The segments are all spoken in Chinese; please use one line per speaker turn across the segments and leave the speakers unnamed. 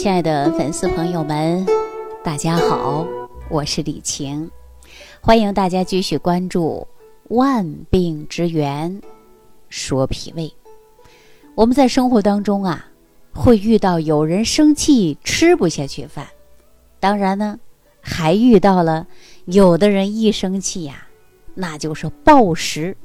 亲爱的粉丝朋友们，大家好，我是李晴，欢迎大家继续关注《万病之源说脾胃》。我们在生活当中啊，会遇到有人生气吃不下去饭，当然呢，还遇到了有的人一生气呀，那就是暴食。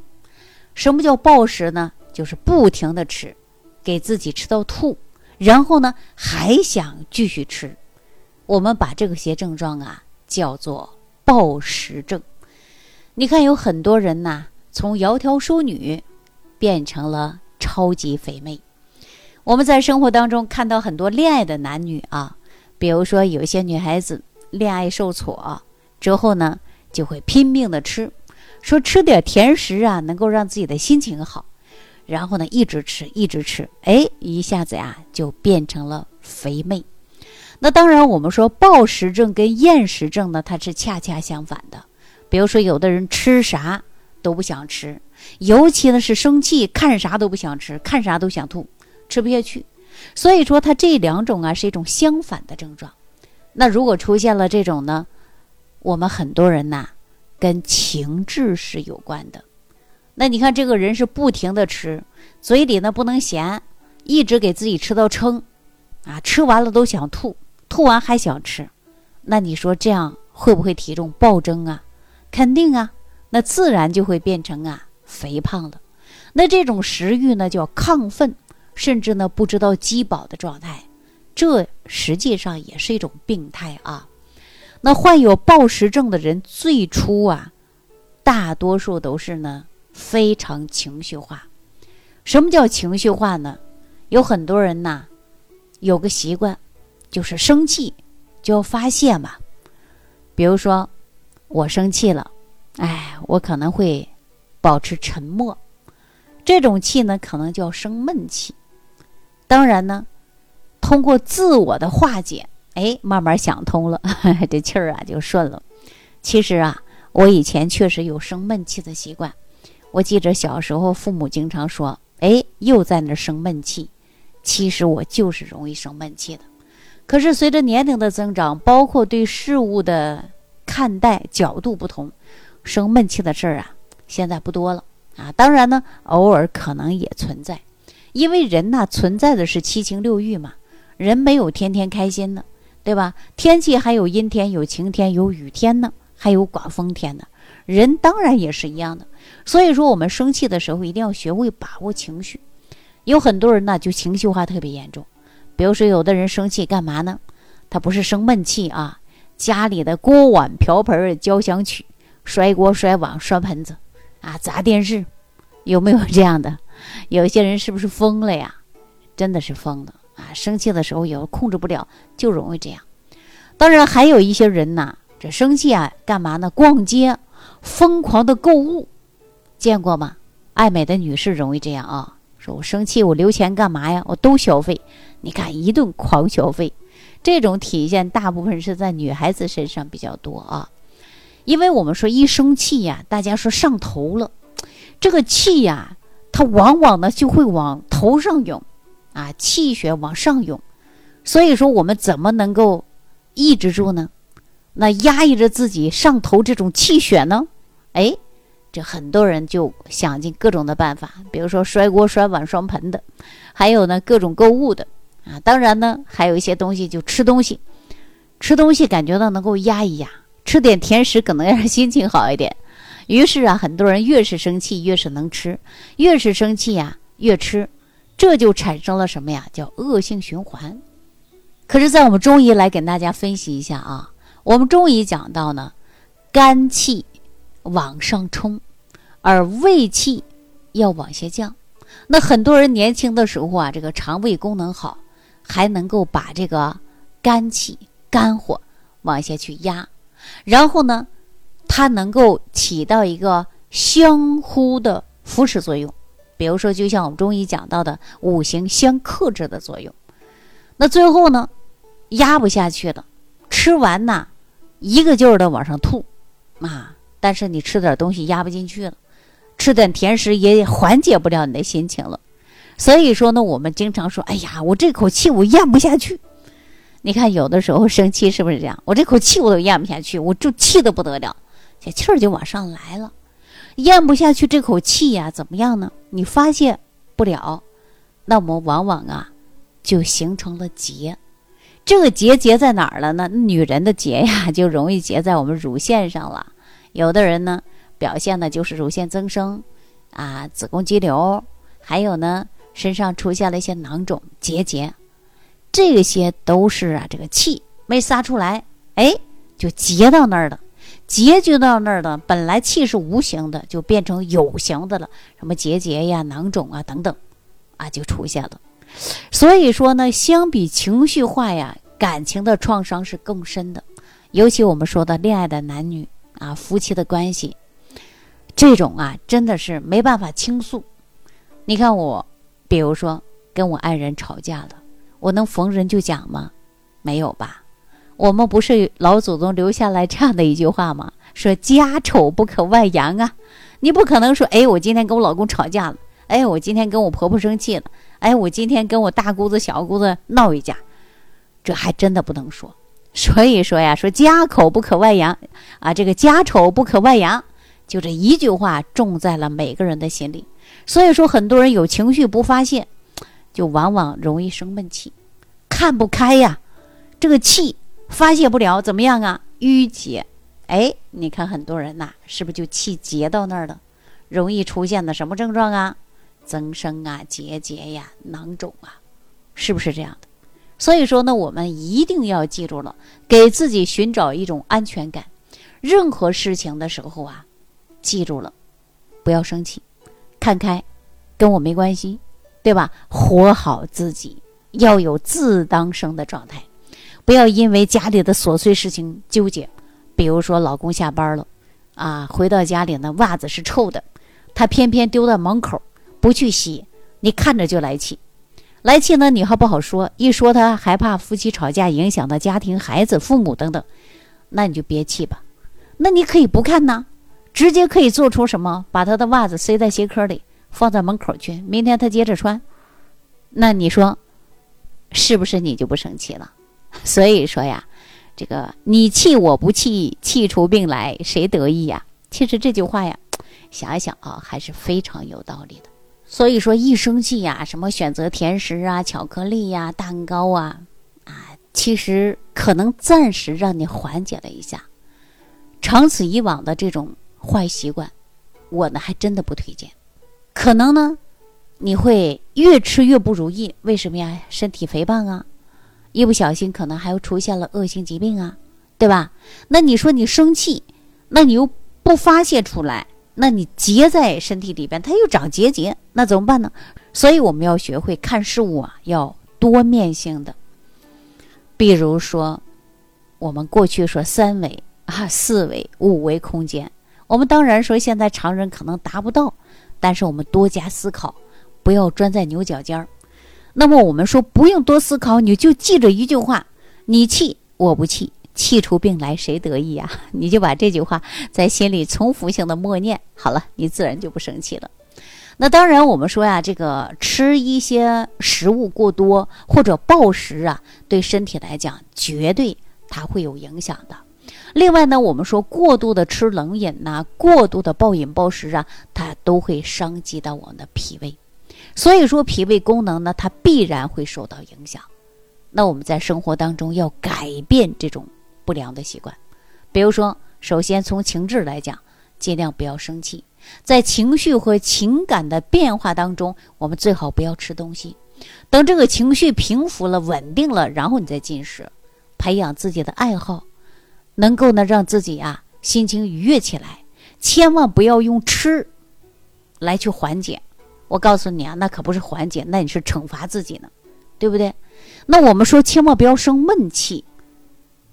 什么叫暴食呢？就是不停的吃，给自己吃到吐。然后呢，还想继续吃，我们把这个些症状啊叫做暴食症。你看，有很多人呐，从窈窕淑女变成了超级肥妹。我们在生活当中看到很多恋爱的男女啊，比如说有些女孩子恋爱受挫之后呢，就会拼命的吃，说吃点甜食啊，能够让自己的心情好。然后呢，一直吃，一直吃，哎，一下子呀，就变成了肥妹。那当然，我们说暴食症跟厌食症呢，它是恰恰相反的。比如说，有的人吃啥都不想吃，尤其呢是生气，看啥都不想吃，看啥都想吐，吃不下去。所以说，它这两种啊是一种相反的症状。那如果出现了这种呢，我们很多人呐，跟情志是有关的。那你看，这个人是不停的吃，嘴里呢不能闲，一直给自己吃到撑，啊，吃完了都想吐，吐完还想吃，那你说这样会不会体重暴增啊？肯定啊，那自然就会变成啊肥胖了。那这种食欲呢叫亢奋，甚至呢不知道饥饱的状态，这实际上也是一种病态啊。那患有暴食症的人，最初啊，大多数都是呢。非常情绪化，什么叫情绪化呢？有很多人呐，有个习惯，就是生气就要发泄嘛。比如说，我生气了，哎，我可能会保持沉默，这种气呢，可能叫生闷气。当然呢，通过自我的化解，哎，慢慢想通了，这气儿啊就顺了。其实啊，我以前确实有生闷气的习惯。我记着小时候，父母经常说：“哎，又在那生闷气。”其实我就是容易生闷气的。可是随着年龄的增长，包括对事物的看待角度不同，生闷气的事儿啊，现在不多了啊。当然呢，偶尔可能也存在，因为人呐，存在的是七情六欲嘛，人没有天天开心的，对吧？天气还有阴天，有晴天，有雨天呢，还有刮风天呢。人当然也是一样的。所以说，我们生气的时候一定要学会把握情绪。有很多人呢，就情绪化特别严重。比如说，有的人生气干嘛呢？他不是生闷气啊，家里的锅碗瓢盆交响曲，摔锅摔碗摔盆子，啊，砸电视，有没有这样的？有些人是不是疯了呀？真的是疯了啊！生气的时候有控制不了，就容易这样。当然，还有一些人呢，这生气啊，干嘛呢？逛街，疯狂的购物。见过吗？爱美的女士容易这样啊，说我生气，我留钱干嘛呀？我都消费，你看一顿狂消费，这种体现大部分是在女孩子身上比较多啊。因为我们说一生气呀，大家说上头了，这个气呀，它往往呢就会往头上涌，啊，气血往上涌，所以说我们怎么能够抑制住呢？那压抑着自己上头这种气血呢？哎。这很多人就想尽各种的办法，比如说摔锅、摔碗、摔盆的，还有呢各种购物的啊。当然呢，还有一些东西就吃东西，吃东西感觉到能够压一压，吃点甜食可能让心情好一点。于是啊，很多人越是生气越是能吃，越是生气呀越吃，这就产生了什么呀？叫恶性循环。可是，在我们中医来给大家分析一下啊，我们中医讲到呢，肝气往上冲。而胃气要往下降，那很多人年轻的时候啊，这个肠胃功能好，还能够把这个肝气、肝火往下去压，然后呢，它能够起到一个相互的扶持作用。比如说，就像我们中医讲到的五行相克制的作用。那最后呢，压不下去了，吃完呐，一个劲儿的往上吐啊，但是你吃点东西压不进去了。吃点甜食也缓解不了你的心情了，所以说呢，我们经常说：“哎呀，我这口气我咽不下去。”你看有的时候生气是不是这样？我这口气我都咽不下去，我就气得不得了，这气儿就往上来了，咽不下去这口气呀，怎么样呢？你发泄不了，那我们往往啊，就形成了结。这个结结在哪儿了呢？女人的结呀，就容易结在我们乳腺上了。有的人呢，表现的就是乳腺增生，啊，子宫肌瘤，还有呢，身上出现了一些囊肿结节，这些都是啊，这个气没撒出来，哎，就结到那儿了。结就到那儿了，本来气是无形的，就变成有形的了，什么结节呀、囊肿啊等等，啊，就出现了。所以说呢，相比情绪化呀，感情的创伤是更深的。尤其我们说的恋爱的男女啊，夫妻的关系，这种啊，真的是没办法倾诉。你看我，比如说跟我爱人吵架了，我能逢人就讲吗？没有吧？我们不是老祖宗留下来这样的一句话吗？说家丑不可外扬啊！你不可能说，哎，我今天跟我老公吵架了，哎，我今天跟我婆婆生气了。哎，我今天跟我大姑子、小姑子闹一架，这还真的不能说。所以说呀，说家丑不可外扬啊，这个家丑不可外扬，就这一句话种在了每个人的心里。所以说，很多人有情绪不发泄，就往往容易生闷气，看不开呀。这个气发泄不了，怎么样啊？郁结。哎，你看很多人呐，是不是就气结到那儿了？容易出现的什么症状啊？增生啊，结节呀，囊肿啊，是不是这样的？所以说呢，我们一定要记住了，给自己寻找一种安全感。任何事情的时候啊，记住了，不要生气，看开，跟我没关系，对吧？活好自己，要有自当生的状态，不要因为家里的琐碎事情纠结。比如说，老公下班了，啊，回到家里呢，袜子是臭的，他偏偏丢在门口。不去洗，你看着就来气，来气呢，你还不好说，一说他还怕夫妻吵架影响到家庭、孩子、父母等等，那你就别气吧。那你可以不看呢，直接可以做出什么？把他的袜子塞在鞋壳里，放在门口去，明天他接着穿。那你说，是不是你就不生气了？所以说呀，这个你气我不气，气出病来谁得意呀？其实这句话呀，想一想啊，还是非常有道理的。所以说，一生气呀，什么选择甜食啊、巧克力呀、蛋糕啊，啊，其实可能暂时让你缓解了一下。长此以往的这种坏习惯，我呢还真的不推荐。可能呢，你会越吃越不如意。为什么呀？身体肥胖啊，一不小心可能还又出现了恶性疾病啊，对吧？那你说你生气，那你又不发泄出来。那你结在身体里边，它又长结节，那怎么办呢？所以我们要学会看事物啊，要多面性的。比如说，我们过去说三维啊、四维、五维空间，我们当然说现在常人可能达不到，但是我们多加思考，不要钻在牛角尖儿。那么我们说不用多思考，你就记着一句话：你气我不气。气出病来谁得意呀？你就把这句话在心里重复性的默念，好了，你自然就不生气了。那当然，我们说呀，这个吃一些食物过多或者暴食啊，对身体来讲绝对它会有影响的。另外呢，我们说过度的吃冷饮呐，过度的暴饮暴食啊，它都会伤及到我们的脾胃。所以说，脾胃功能呢，它必然会受到影响。那我们在生活当中要改变这种。不良的习惯，比如说，首先从情志来讲，尽量不要生气。在情绪和情感的变化当中，我们最好不要吃东西。等这个情绪平复了、稳定了，然后你再进食，培养自己的爱好，能够呢让自己啊心情愉悦起来。千万不要用吃来去缓解。我告诉你啊，那可不是缓解，那你是惩罚自己呢，对不对？那我们说，千万不要生闷气。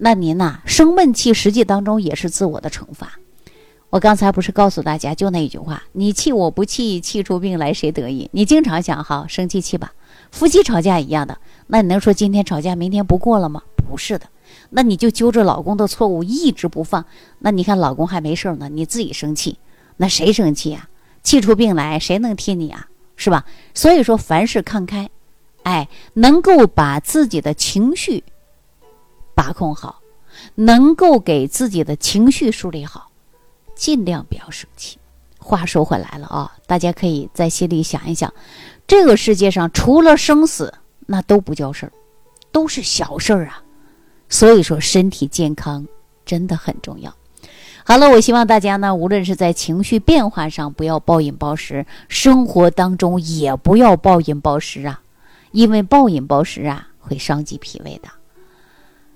那您呐，生闷气，实际当中也是自我的惩罚。我刚才不是告诉大家，就那一句话：“你气我不气，气出病来谁得意？”你经常想，好生气气吧。夫妻吵架一样的，那你能说今天吵架，明天不过了吗？不是的。那你就揪着老公的错误一直不放。那你看老公还没事呢，你自己生气，那谁生气呀？气出病来，谁能替你啊？是吧？所以说，凡事看开，哎，能够把自己的情绪。把控好，能够给自己的情绪梳理好，尽量不要生气。话说回来了啊，大家可以在心里想一想，这个世界上除了生死，那都不叫事儿，都是小事儿啊。所以说，身体健康真的很重要。好了，我希望大家呢，无论是在情绪变化上不要暴饮暴食，生活当中也不要暴饮暴食啊，因为暴饮暴食啊会伤及脾胃的。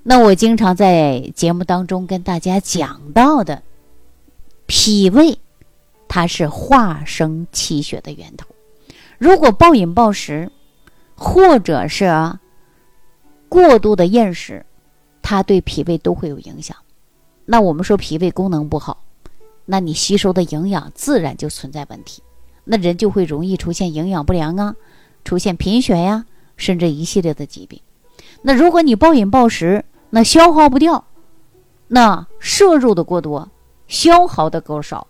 那我经常在节目当中跟大家讲到的，脾胃它是化生气血的源头，如果暴饮暴食，或者是过度的厌食，它对脾胃都会有影响。那我们说脾胃功能不好，那你吸收的营养自然就存在问题，那人就会容易出现营养不良啊，出现贫血呀，甚至一系列的疾病。那如果你暴饮暴食，那消耗不掉，那摄入的过多，消耗的够少，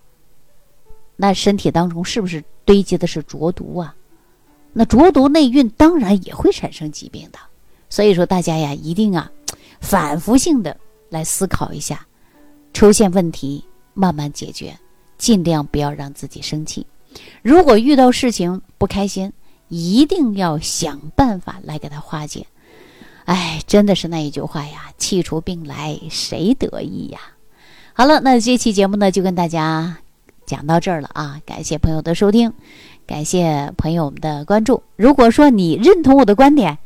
那身体当中是不是堆积的是浊毒啊？那浊毒内蕴当然也会产生疾病的。所以说大家呀，一定啊，反复性的来思考一下。出现问题，慢慢解决，尽量不要让自己生气。如果遇到事情不开心，一定要想办法来给他化解。哎，真的是那一句话呀，“气出病来谁得意呀？”好了，那这期节目呢，就跟大家讲到这儿了啊！感谢朋友的收听，感谢朋友们的关注。如果说你认同我的观点，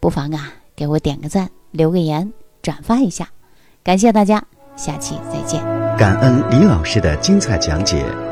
不妨啊给我点个赞，留个言，转发一下，感谢大家。下期再见。
感恩李老师的精彩讲解。